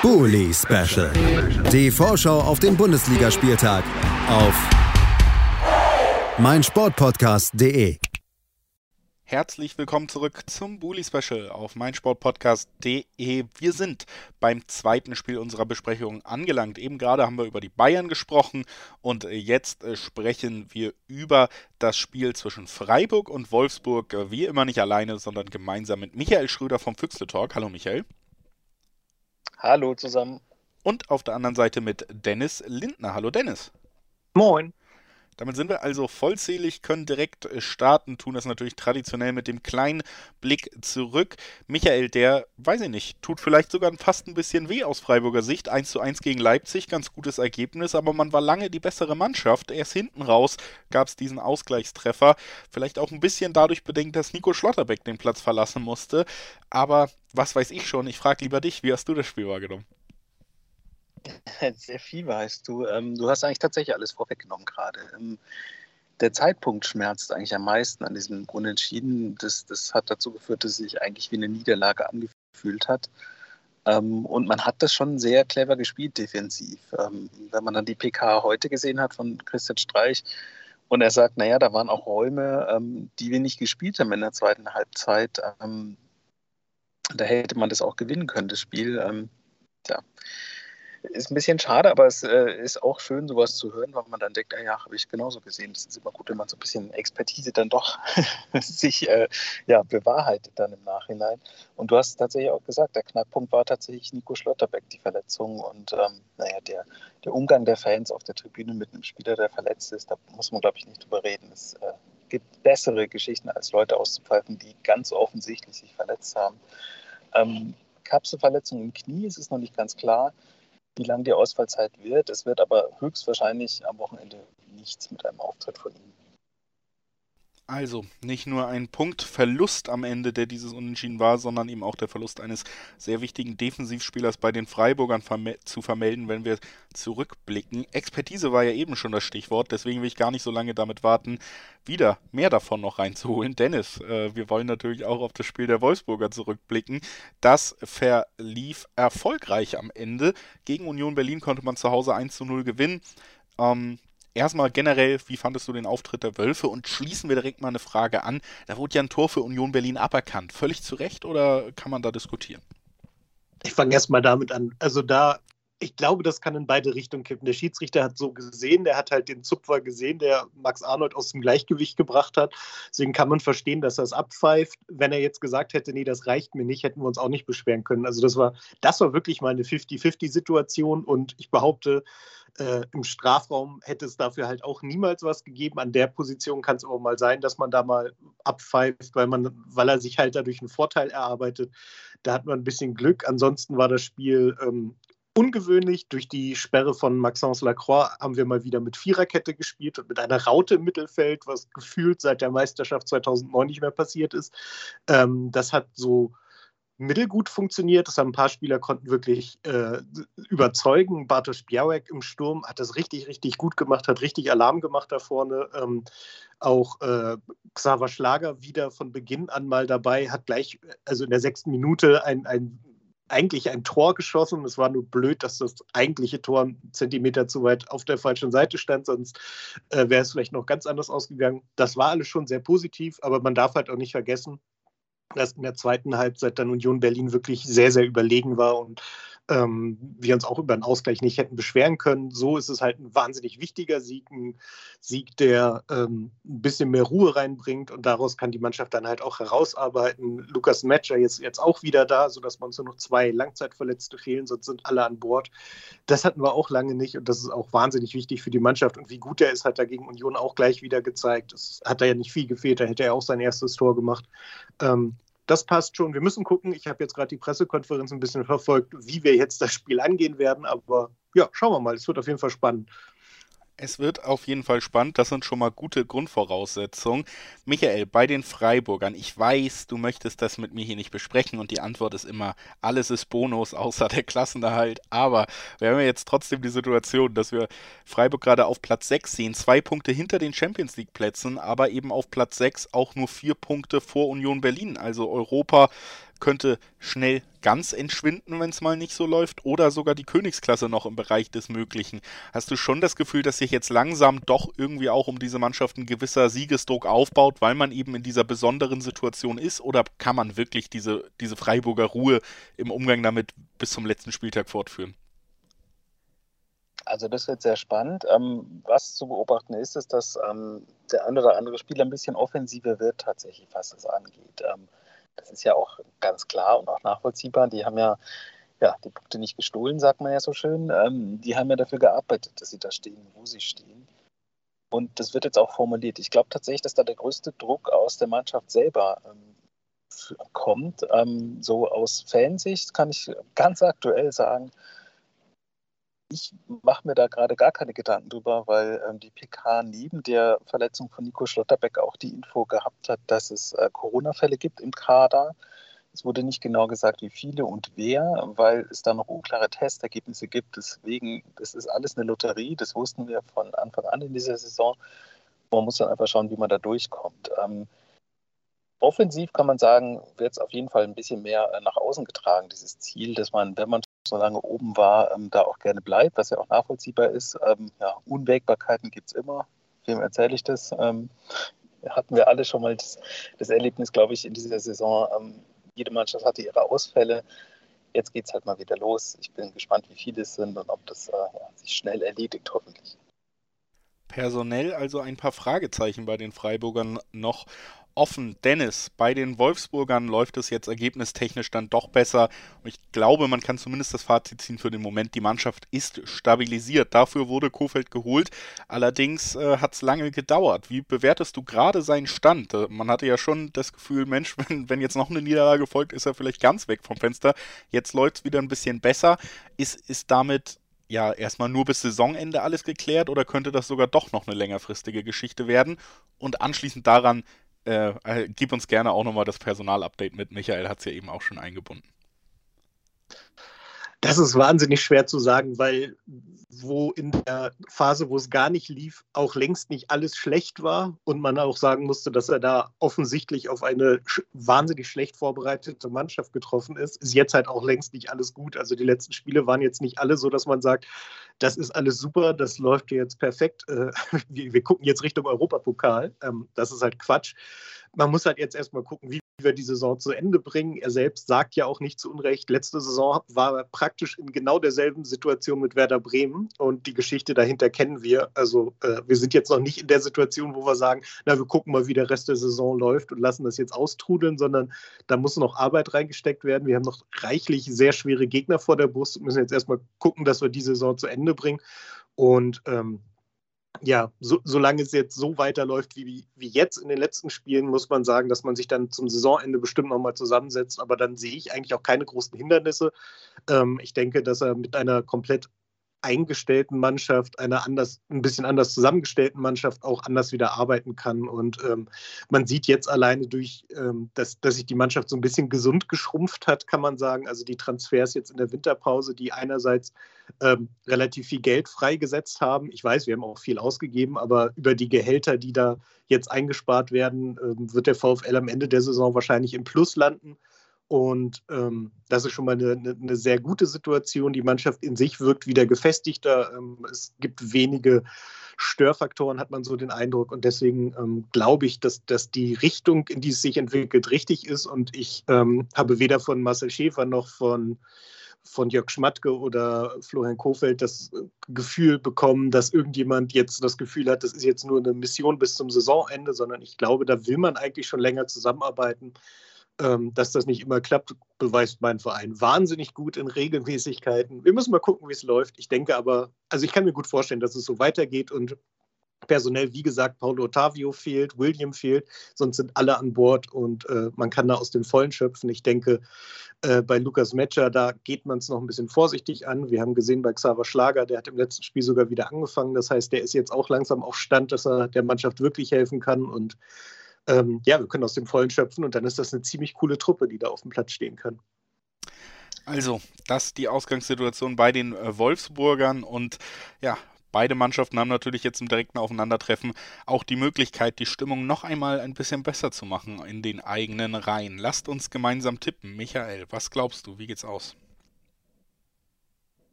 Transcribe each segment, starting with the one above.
Bully Special. Die Vorschau auf den Bundesligaspieltag auf meinsportpodcast.de. Herzlich willkommen zurück zum Bully Special auf meinsportpodcast.de. Wir sind beim zweiten Spiel unserer Besprechung angelangt. Eben gerade haben wir über die Bayern gesprochen und jetzt äh, sprechen wir über das Spiel zwischen Freiburg und Wolfsburg. Wie immer nicht alleine, sondern gemeinsam mit Michael Schröder vom Füchsle Talk. Hallo Michael. Hallo zusammen. Und auf der anderen Seite mit Dennis Lindner. Hallo Dennis. Moin. Damit sind wir also vollzählig, können direkt äh, starten, tun das natürlich traditionell mit dem kleinen Blick zurück. Michael, der, weiß ich nicht, tut vielleicht sogar fast ein bisschen weh aus Freiburger Sicht. 1 zu 1 gegen Leipzig, ganz gutes Ergebnis, aber man war lange die bessere Mannschaft. Erst hinten raus gab es diesen Ausgleichstreffer. Vielleicht auch ein bisschen dadurch bedingt, dass Nico Schlotterbeck den Platz verlassen musste. Aber was weiß ich schon, ich frage lieber dich, wie hast du das Spiel wahrgenommen? Sehr viel weißt du. Ähm, du hast eigentlich tatsächlich alles vorweggenommen gerade. Ähm, der Zeitpunkt schmerzt eigentlich am meisten an diesem Unentschieden. Das, das hat dazu geführt, dass es sich eigentlich wie eine Niederlage angefühlt hat. Ähm, und man hat das schon sehr clever gespielt defensiv. Wenn man dann die PK heute gesehen hat von Christian Streich und er sagt, naja, da waren auch Räume, ähm, die wir nicht gespielt haben in der zweiten Halbzeit. Ähm, da hätte man das auch gewinnen können, das Spiel. Ähm, ja ist ein bisschen schade, aber es äh, ist auch schön, sowas zu hören, weil man dann denkt, ah ja, habe ich genauso gesehen. Es ist immer gut, wenn man so ein bisschen Expertise dann doch sich äh, ja, bewahrheitet dann im Nachhinein. Und du hast tatsächlich auch gesagt, der Knackpunkt war tatsächlich Nico Schlotterbeck, die Verletzung. Und ähm, naja, der, der Umgang der Fans auf der Tribüne mit einem Spieler, der verletzt ist, da muss man, glaube ich, nicht drüber reden. Es äh, gibt bessere Geschichten, als Leute auszupfeifen, die ganz offensichtlich sich verletzt haben. Ähm, Kapselverletzung im Knie, es ist noch nicht ganz klar wie lang die Ausfallzeit wird. Es wird aber höchstwahrscheinlich am Wochenende nichts mit einem Auftritt von ihm. Also nicht nur ein Punktverlust am Ende, der dieses Unentschieden war, sondern eben auch der Verlust eines sehr wichtigen Defensivspielers bei den Freiburgern verme zu vermelden, wenn wir zurückblicken. Expertise war ja eben schon das Stichwort, deswegen will ich gar nicht so lange damit warten, wieder mehr davon noch reinzuholen. Dennis, äh, wir wollen natürlich auch auf das Spiel der Wolfsburger zurückblicken. Das verlief erfolgreich am Ende. Gegen Union Berlin konnte man zu Hause 1 zu 0 gewinnen. Ähm, erstmal generell, wie fandest du den Auftritt der Wölfe? Und schließen wir direkt mal eine Frage an. Da wurde ja ein Tor für Union Berlin aberkannt. Völlig zu Recht oder kann man da diskutieren? Ich fange erstmal damit an. Also da, ich glaube, das kann in beide Richtungen kippen. Der Schiedsrichter hat so gesehen, der hat halt den Zupfer gesehen, der Max Arnold aus dem Gleichgewicht gebracht hat. Deswegen kann man verstehen, dass er es abpfeift. Wenn er jetzt gesagt hätte, nee, das reicht mir nicht, hätten wir uns auch nicht beschweren können. Also das war, das war wirklich mal eine 50-50-Situation und ich behaupte, äh, Im Strafraum hätte es dafür halt auch niemals was gegeben. An der Position kann es aber mal sein, dass man da mal abpfeift, weil, man, weil er sich halt dadurch einen Vorteil erarbeitet. Da hat man ein bisschen Glück. Ansonsten war das Spiel ähm, ungewöhnlich. Durch die Sperre von Maxence Lacroix haben wir mal wieder mit Viererkette gespielt und mit einer Raute im Mittelfeld, was gefühlt seit der Meisterschaft 2009 nicht mehr passiert ist. Ähm, das hat so mittelgut funktioniert. Das haben ein paar Spieler konnten wirklich äh, überzeugen. Bartosz Białek im Sturm hat das richtig, richtig gut gemacht, hat richtig Alarm gemacht da vorne. Ähm, auch äh, Xaver Schlager wieder von Beginn an mal dabei, hat gleich, also in der sechsten Minute ein, ein eigentlich ein Tor geschossen. Es war nur blöd, dass das eigentliche Tor einen Zentimeter zu weit auf der falschen Seite stand, sonst äh, wäre es vielleicht noch ganz anders ausgegangen. Das war alles schon sehr positiv, aber man darf halt auch nicht vergessen, dass in der zweiten Halbzeit dann Union Berlin wirklich sehr, sehr überlegen war und ähm, wir uns auch über einen Ausgleich nicht hätten beschweren können. So ist es halt ein wahnsinnig wichtiger Sieg, ein Sieg, der ähm, ein bisschen mehr Ruhe reinbringt und daraus kann die Mannschaft dann halt auch herausarbeiten. Lukas Matcher ist jetzt auch wieder da, sodass uns nur noch zwei Langzeitverletzte fehlen, sonst sind alle an Bord. Das hatten wir auch lange nicht und das ist auch wahnsinnig wichtig für die Mannschaft und wie gut er ist, hat er gegen Union auch gleich wieder gezeigt. Es hat da ja nicht viel gefehlt, da hätte er auch sein erstes Tor gemacht. Ähm, das passt schon. Wir müssen gucken. Ich habe jetzt gerade die Pressekonferenz ein bisschen verfolgt, wie wir jetzt das Spiel angehen werden. Aber ja, schauen wir mal. Es wird auf jeden Fall spannend. Es wird auf jeden Fall spannend. Das sind schon mal gute Grundvoraussetzungen. Michael, bei den Freiburgern, ich weiß, du möchtest das mit mir hier nicht besprechen und die Antwort ist immer, alles ist Bonus außer der Klassenerhalt. Aber wir haben ja jetzt trotzdem die Situation, dass wir Freiburg gerade auf Platz 6 sehen, zwei Punkte hinter den Champions League Plätzen, aber eben auf Platz 6 auch nur vier Punkte vor Union Berlin. Also Europa könnte schnell ganz entschwinden, wenn es mal nicht so läuft, oder sogar die Königsklasse noch im Bereich des Möglichen. Hast du schon das Gefühl, dass sich jetzt langsam doch irgendwie auch um diese Mannschaft ein gewisser Siegesdruck aufbaut, weil man eben in dieser besonderen Situation ist, oder kann man wirklich diese, diese Freiburger Ruhe im Umgang damit bis zum letzten Spieltag fortführen? Also das wird sehr spannend. Ähm, was zu beobachten ist, ist, dass ähm, der eine oder andere Spieler ein bisschen offensiver wird tatsächlich, was das angeht. Das ist ja auch ganz klar und auch nachvollziehbar. Die haben ja, ja die Punkte nicht gestohlen, sagt man ja so schön. Ähm, die haben ja dafür gearbeitet, dass sie da stehen, wo sie stehen. Und das wird jetzt auch formuliert. Ich glaube tatsächlich, dass da der größte Druck aus der Mannschaft selber ähm, kommt. Ähm, so aus Fansicht kann ich ganz aktuell sagen, ich mache mir da gerade gar keine Gedanken drüber, weil ähm, die PK neben der Verletzung von Nico Schlotterbeck auch die Info gehabt hat, dass es äh, Corona-Fälle gibt im Kader. Es wurde nicht genau gesagt, wie viele und wer, weil es da noch unklare Testergebnisse gibt. Deswegen, das ist alles eine Lotterie. Das wussten wir von Anfang an in dieser Saison. Man muss dann einfach schauen, wie man da durchkommt. Ähm, offensiv kann man sagen, wird es auf jeden Fall ein bisschen mehr äh, nach außen getragen, dieses Ziel, dass man, wenn man so lange oben war, ähm, da auch gerne bleibt, was ja auch nachvollziehbar ist. Ähm, ja, Unwägbarkeiten gibt es immer. Wem erzähle ich das? Ähm, hatten wir alle schon mal das, das Erlebnis, glaube ich, in dieser Saison. Ähm, jede Mannschaft hatte ihre Ausfälle. Jetzt geht es halt mal wieder los. Ich bin gespannt, wie viele es sind und ob das äh, ja, sich schnell erledigt, hoffentlich. Personell also ein paar Fragezeichen bei den Freiburgern noch offen. Dennis, bei den Wolfsburgern läuft es jetzt ergebnistechnisch dann doch besser. Und ich glaube, man kann zumindest das Fazit ziehen für den Moment. Die Mannschaft ist stabilisiert. Dafür wurde Kofeld geholt. Allerdings äh, hat es lange gedauert. Wie bewertest du gerade seinen Stand? Äh, man hatte ja schon das Gefühl, Mensch, wenn, wenn jetzt noch eine Niederlage folgt, ist er vielleicht ganz weg vom Fenster. Jetzt läuft es wieder ein bisschen besser. Ist, ist damit ja erstmal nur bis Saisonende alles geklärt oder könnte das sogar doch noch eine längerfristige Geschichte werden? Und anschließend daran, äh, äh, gib uns gerne auch nochmal das Personalupdate mit. Michael hat es ja eben auch schon eingebunden. Das ist wahnsinnig schwer zu sagen, weil wo in der Phase, wo es gar nicht lief, auch längst nicht alles schlecht war und man auch sagen musste, dass er da offensichtlich auf eine wahnsinnig schlecht vorbereitete Mannschaft getroffen ist, ist jetzt halt auch längst nicht alles gut. Also die letzten Spiele waren jetzt nicht alle so, dass man sagt, das ist alles super, das läuft jetzt perfekt. Äh, wir, gucken jetzt Richtung Europapokal. Ähm, das ist halt Quatsch. Man muss halt jetzt erstmal gucken, wie wir die Saison zu Ende bringen. Er selbst sagt ja auch nicht zu Unrecht, letzte Saison war er praktisch in genau derselben Situation mit Werder Bremen und die Geschichte dahinter kennen wir. Also äh, wir sind jetzt noch nicht in der Situation, wo wir sagen, na, wir gucken mal, wie der Rest der Saison läuft und lassen das jetzt austrudeln, sondern da muss noch Arbeit reingesteckt werden. Wir haben noch reichlich sehr schwere Gegner vor der Brust und müssen jetzt erstmal gucken, dass wir die Saison zu Ende bringen. Und ähm, ja, so, solange es jetzt so weiterläuft wie, wie jetzt in den letzten Spielen, muss man sagen, dass man sich dann zum Saisonende bestimmt nochmal zusammensetzt. Aber dann sehe ich eigentlich auch keine großen Hindernisse. Ähm, ich denke, dass er mit einer komplett eingestellten Mannschaft, einer anders, ein bisschen anders zusammengestellten Mannschaft auch anders wieder arbeiten kann. Und ähm, man sieht jetzt alleine durch, ähm, dass, dass sich die Mannschaft so ein bisschen gesund geschrumpft hat, kann man sagen. Also die Transfers jetzt in der Winterpause, die einerseits ähm, relativ viel Geld freigesetzt haben. Ich weiß, wir haben auch viel ausgegeben, aber über die Gehälter, die da jetzt eingespart werden, ähm, wird der VfL am Ende der Saison wahrscheinlich im Plus landen. Und ähm, das ist schon mal eine, eine, sehr gute Situation. Die Mannschaft in sich wirkt wieder gefestigter. Ähm, es gibt wenige Störfaktoren, hat man so den Eindruck. Und deswegen ähm, glaube ich, dass, dass die Richtung, in die es sich entwickelt, richtig ist. Und ich ähm, habe weder von Marcel Schäfer noch von, von Jörg Schmatke oder Florian Kofeld das Gefühl bekommen, dass irgendjemand jetzt das Gefühl hat, das ist jetzt nur eine Mission bis zum Saisonende, sondern ich glaube, da will man eigentlich schon länger zusammenarbeiten. Ähm, dass das nicht immer klappt, beweist mein Verein wahnsinnig gut in Regelmäßigkeiten. Wir müssen mal gucken, wie es läuft. Ich denke aber, also ich kann mir gut vorstellen, dass es so weitergeht und personell, wie gesagt, Paulo Ottavio fehlt, William fehlt, sonst sind alle an Bord und äh, man kann da aus dem Vollen schöpfen. Ich denke, äh, bei Lukas Metscher, da geht man es noch ein bisschen vorsichtig an. Wir haben gesehen bei Xaver Schlager, der hat im letzten Spiel sogar wieder angefangen. Das heißt, der ist jetzt auch langsam auf Stand, dass er der Mannschaft wirklich helfen kann und ähm, ja, wir können aus dem Vollen schöpfen und dann ist das eine ziemlich coole Truppe, die da auf dem Platz stehen kann. Also, das die Ausgangssituation bei den äh, Wolfsburgern und ja, Beide Mannschaften haben natürlich jetzt im direkten Aufeinandertreffen auch die Möglichkeit, die Stimmung noch einmal ein bisschen besser zu machen in den eigenen Reihen. Lasst uns gemeinsam tippen. Michael, was glaubst du? Wie geht's aus?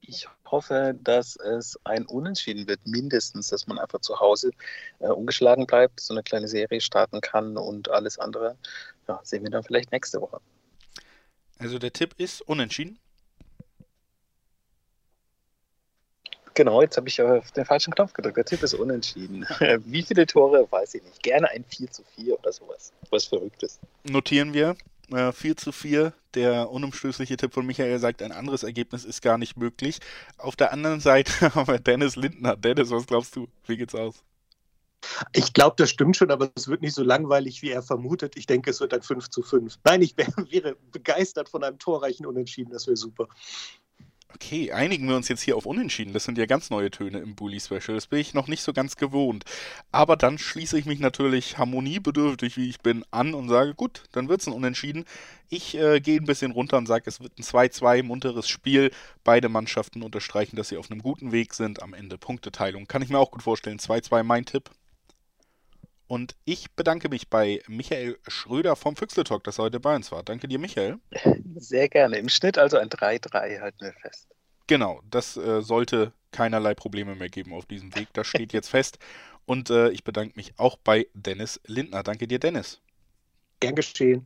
Ich hoffe, dass es ein Unentschieden wird, mindestens, dass man einfach zu Hause äh, ungeschlagen bleibt, so eine kleine Serie starten kann und alles andere ja, sehen wir dann vielleicht nächste Woche. Also der Tipp ist Unentschieden? Genau, jetzt habe ich auf den falschen Knopf gedrückt. Der Tipp ist unentschieden. Wie viele Tore, weiß ich nicht. Gerne ein 4 zu 4 oder sowas. Was Verrücktes. Notieren wir. Äh, 4 zu 4. Der unumstößliche Tipp von Michael sagt, ein anderes Ergebnis ist gar nicht möglich. Auf der anderen Seite haben wir Dennis Lindner. Dennis, was glaubst du? Wie geht's aus? Ich glaube, das stimmt schon, aber es wird nicht so langweilig, wie er vermutet. Ich denke, es wird ein 5 zu 5. Nein, ich wär, wäre begeistert von einem torreichen Unentschieden. Das wäre super. Okay, einigen wir uns jetzt hier auf Unentschieden. Das sind ja ganz neue Töne im Bully Special. Das bin ich noch nicht so ganz gewohnt. Aber dann schließe ich mich natürlich harmoniebedürftig, wie ich bin, an und sage, gut, dann wird es ein Unentschieden. Ich äh, gehe ein bisschen runter und sage, es wird ein 2-2, munteres Spiel. Beide Mannschaften unterstreichen, dass sie auf einem guten Weg sind. Am Ende Punkteteilung. Kann ich mir auch gut vorstellen. 2-2 mein Tipp. Und ich bedanke mich bei Michael Schröder vom Füchsle Talk, dass er heute bei uns war. Danke dir, Michael. Sehr gerne. Im Schnitt also ein 3-3 halten wir fest. Genau, das äh, sollte keinerlei Probleme mehr geben auf diesem Weg. Das steht jetzt fest. Und äh, ich bedanke mich auch bei Dennis Lindner. Danke dir, Dennis. Gern geschehen.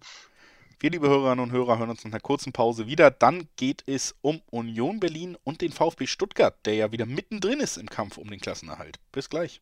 Wir, liebe Hörerinnen und Hörer, hören uns nach einer kurzen Pause wieder. Dann geht es um Union Berlin und den VfB Stuttgart, der ja wieder mittendrin ist im Kampf um den Klassenerhalt. Bis gleich.